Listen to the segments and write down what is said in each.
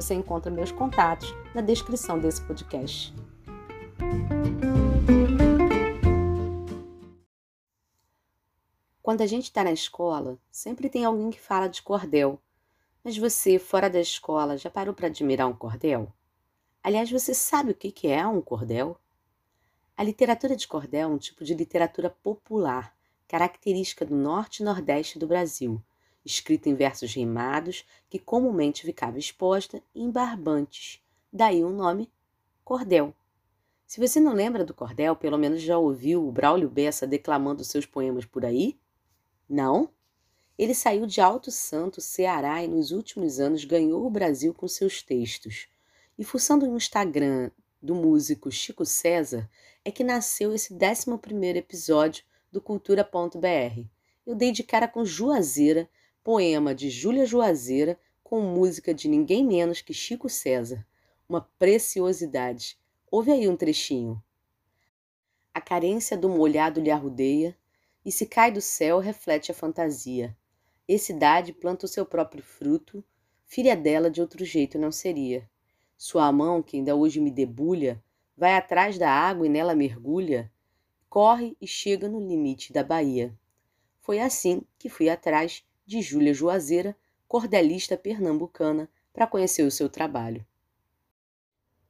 Você encontra meus contatos na descrição desse podcast. Quando a gente está na escola, sempre tem alguém que fala de cordel. Mas você, fora da escola, já parou para admirar um cordel? Aliás, você sabe o que é um cordel? A literatura de cordel é um tipo de literatura popular, característica do norte e nordeste do Brasil, escrita em versos rimados que comumente ficava exposta em barbantes, daí o nome cordel. Se você não lembra do cordel, pelo menos já ouviu o Braulio Bessa declamando seus poemas por aí? Não? Ele saiu de Alto Santo, Ceará, e nos últimos anos ganhou o Brasil com seus textos. E fuçando no Instagram do músico Chico César, é que nasceu esse 11 episódio do Cultura.br. Eu dei de cara com Juazeira, poema de Júlia Juazeira com música de ninguém menos que Chico César. Uma preciosidade. Ouve aí um trechinho. A carência do molhado lhe arrudeia, e se cai do céu reflete a fantasia. E cidade planta o seu próprio fruto, filha dela de outro jeito não seria. Sua mão, que ainda hoje me debulha, vai atrás da água e nela mergulha, corre e chega no limite da Bahia. Foi assim que fui atrás de Júlia Juazeira, cordelista pernambucana, para conhecer o seu trabalho.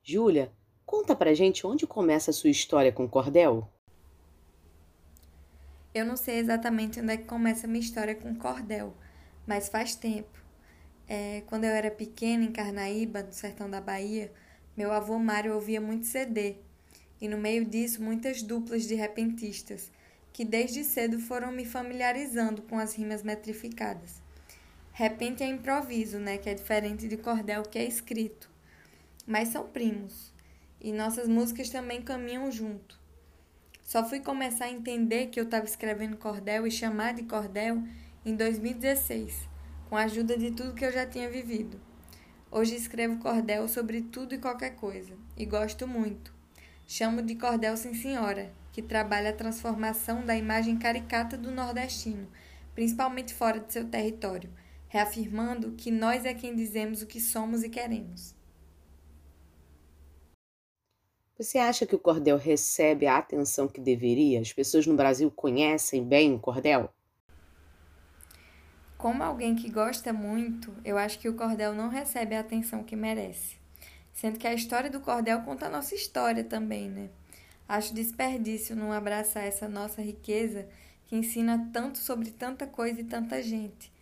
Júlia, conta pra gente onde começa a sua história com cordel? Eu não sei exatamente onde é que começa a minha história com cordel, mas faz tempo. É, quando eu era pequena, em Carnaíba, no sertão da Bahia, meu avô Mário ouvia muito CD, e no meio disso muitas duplas de repentistas, que desde cedo foram me familiarizando com as rimas metrificadas. Repente é improviso, né, que é diferente de cordel que é escrito. Mas são primos, e nossas músicas também caminham junto. Só fui começar a entender que eu estava escrevendo cordel e chamar de cordel em 2016, com a ajuda de tudo que eu já tinha vivido. Hoje escrevo cordel sobre tudo e qualquer coisa, e gosto muito. Chamo de cordel sim senhora, que trabalha a transformação da imagem caricata do nordestino, principalmente fora de seu território, reafirmando que nós é quem dizemos o que somos e queremos. Você acha que o cordel recebe a atenção que deveria? As pessoas no Brasil conhecem bem o cordel? Como alguém que gosta muito, eu acho que o cordel não recebe a atenção que merece. Sendo que a história do cordel conta a nossa história também, né? Acho desperdício não abraçar essa nossa riqueza que ensina tanto sobre tanta coisa e tanta gente.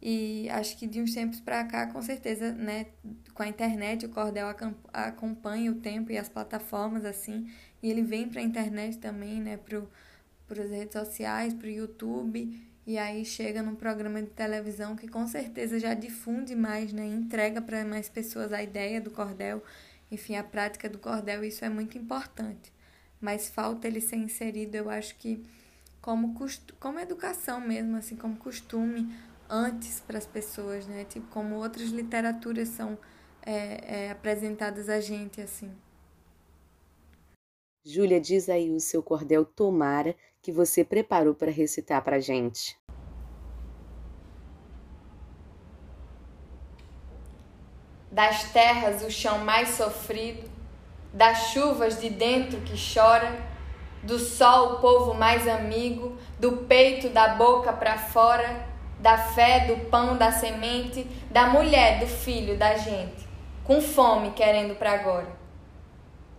E acho que de uns tempos para cá, com certeza, né, com a internet, o Cordel acompanha o tempo e as plataformas assim, e ele vem para a internet também, né, para as redes sociais, para o YouTube, e aí chega num programa de televisão que com certeza já difunde mais, né, entrega para mais pessoas a ideia do cordel, enfim, a prática do cordel, isso é muito importante mas falta ele ser inserido, eu acho que como, como educação mesmo, assim, como costume antes para as pessoas, né? Tipo, como outras literaturas são é, é, apresentadas a gente, assim. Júlia, diz aí o seu cordel Tomara que você preparou para recitar para gente. Das terras o chão mais sofrido, das chuvas de dentro que chora, do sol o povo mais amigo, do peito da boca para fora, da fé, do pão, da semente, da mulher, do filho, da gente, com fome querendo para agora.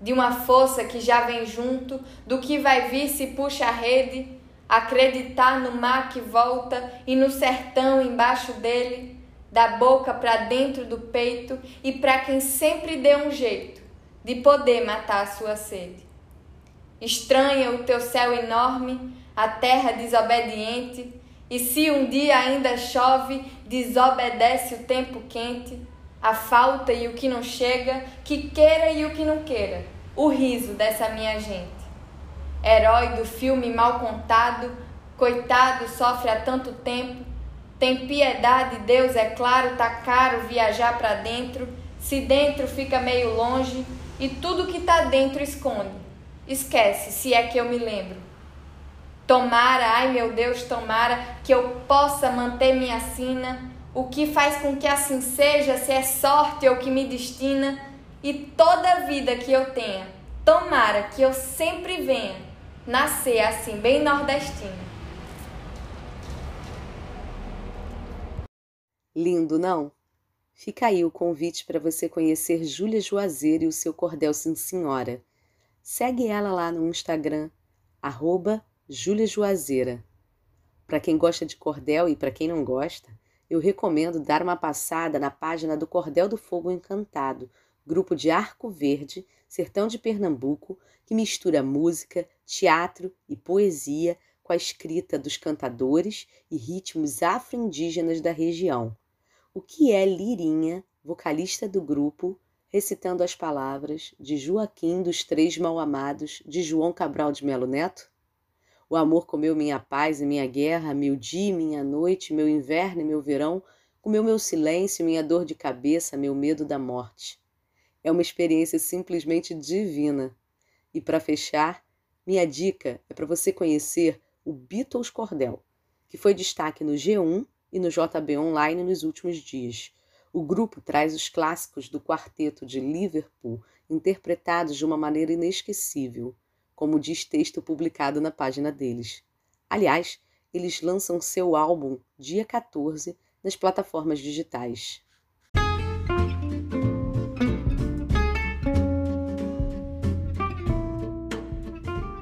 De uma força que já vem junto, do que vai vir se puxa a rede, acreditar no mar que volta e no sertão embaixo dele, da boca para dentro do peito e para quem sempre deu um jeito de poder matar a sua sede. Estranha o teu céu enorme, a terra desobediente, e se um dia ainda chove, desobedece o tempo quente. a falta e o que não chega, que queira e o que não queira, o riso dessa minha gente. Herói do filme mal contado, coitado, sofre há tanto tempo. Tem piedade, Deus, é claro, tá caro viajar para dentro. Se dentro fica meio longe e tudo que tá dentro esconde. Esquece, se é que eu me lembro. Tomara, ai meu Deus, tomara que eu possa manter minha sina o que faz com que assim seja, se é sorte ou que me destina, e toda a vida que eu tenha, tomara que eu sempre venha nascer assim, bem nordestino. Lindo, não? Fica aí o convite para você conhecer Júlia Juazeiro e o seu cordel Sim Senhora. Segue ela lá no Instagram, arroba Júlia Juazeira. Para quem gosta de cordel e para quem não gosta, eu recomendo dar uma passada na página do Cordel do Fogo Encantado, grupo de Arco Verde, sertão de Pernambuco, que mistura música, teatro e poesia com a escrita dos cantadores e ritmos afro-indígenas da região. O que é Lirinha, vocalista do grupo, recitando as palavras de Joaquim dos Três Mal-Amados de João Cabral de Melo Neto? O amor comeu minha paz e minha guerra, meu dia e minha noite, meu inverno e meu verão, comeu meu silêncio, minha dor de cabeça, meu medo da morte. É uma experiência simplesmente divina. E para fechar, minha dica é para você conhecer o Beatles Cordel, que foi destaque no G1 e no JB Online nos últimos dias. O grupo traz os clássicos do quarteto de Liverpool interpretados de uma maneira inesquecível como diz texto publicado na página deles. Aliás, eles lançam seu álbum dia 14 nas plataformas digitais.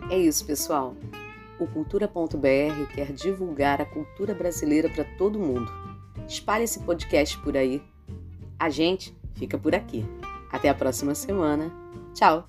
É isso, pessoal. O Cultura.br quer divulgar a cultura brasileira para todo mundo. Espalhe esse podcast por aí. A gente fica por aqui. Até a próxima semana. Tchau!